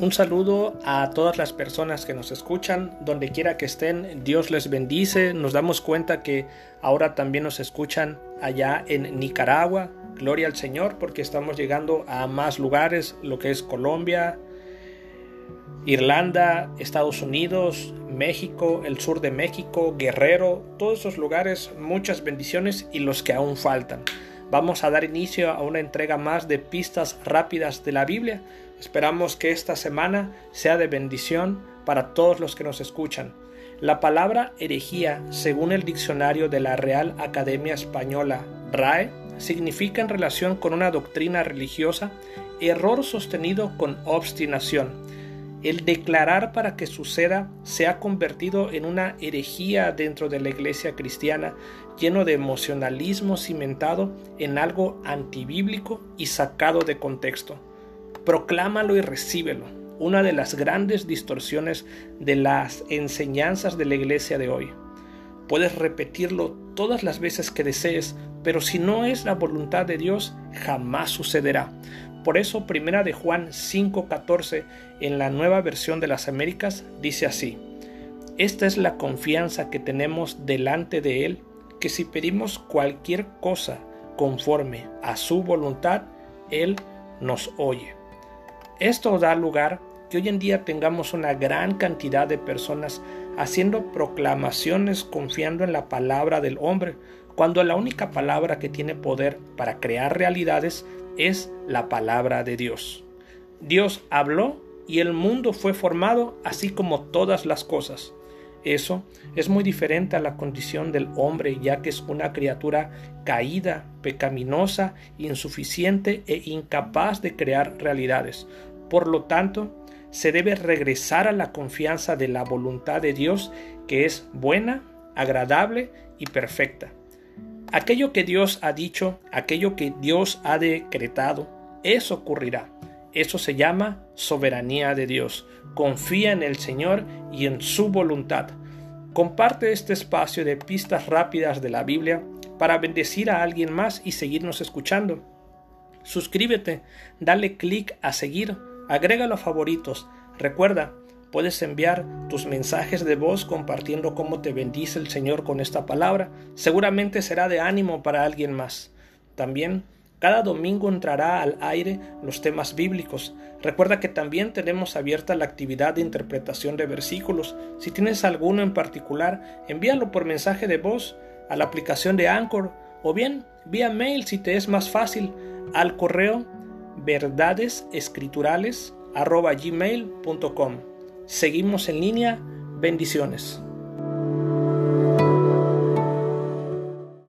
Un saludo a todas las personas que nos escuchan, donde quiera que estén, Dios les bendice. Nos damos cuenta que ahora también nos escuchan allá en Nicaragua. Gloria al Señor porque estamos llegando a más lugares, lo que es Colombia, Irlanda, Estados Unidos, México, el sur de México, Guerrero, todos esos lugares, muchas bendiciones y los que aún faltan. Vamos a dar inicio a una entrega más de pistas rápidas de la Biblia Esperamos que esta semana sea de bendición para todos los que nos escuchan. La palabra herejía, según el diccionario de la Real Academia Española, RAE, significa en relación con una doctrina religiosa error sostenido con obstinación. El declarar para que suceda se ha convertido en una herejía dentro de la iglesia cristiana, lleno de emocionalismo cimentado en algo antibíblico y sacado de contexto proclámalo y recíbelo. Una de las grandes distorsiones de las enseñanzas de la iglesia de hoy. Puedes repetirlo todas las veces que desees, pero si no es la voluntad de Dios, jamás sucederá. Por eso, primera de Juan 5:14 en la nueva versión de las Américas dice así: Esta es la confianza que tenemos delante de él, que si pedimos cualquier cosa conforme a su voluntad, él nos oye. Esto da lugar que hoy en día tengamos una gran cantidad de personas haciendo proclamaciones confiando en la palabra del hombre, cuando la única palabra que tiene poder para crear realidades es la palabra de Dios. Dios habló y el mundo fue formado así como todas las cosas. Eso es muy diferente a la condición del hombre, ya que es una criatura caída, pecaminosa, insuficiente e incapaz de crear realidades. Por lo tanto, se debe regresar a la confianza de la voluntad de Dios que es buena, agradable y perfecta. Aquello que Dios ha dicho, aquello que Dios ha decretado, eso ocurrirá. Eso se llama soberanía de Dios. Confía en el Señor y en su voluntad. Comparte este espacio de pistas rápidas de la Biblia para bendecir a alguien más y seguirnos escuchando. Suscríbete, dale clic a seguir Agrégalo a favoritos. Recuerda, puedes enviar tus mensajes de voz compartiendo cómo te bendice el Señor con esta palabra. Seguramente será de ánimo para alguien más. También cada domingo entrará al aire los temas bíblicos. Recuerda que también tenemos abierta la actividad de interpretación de versículos. Si tienes alguno en particular, envíalo por mensaje de voz a la aplicación de Anchor o bien vía mail si te es más fácil al correo verdadesescriturales.gmail.com. Seguimos en línea. Bendiciones.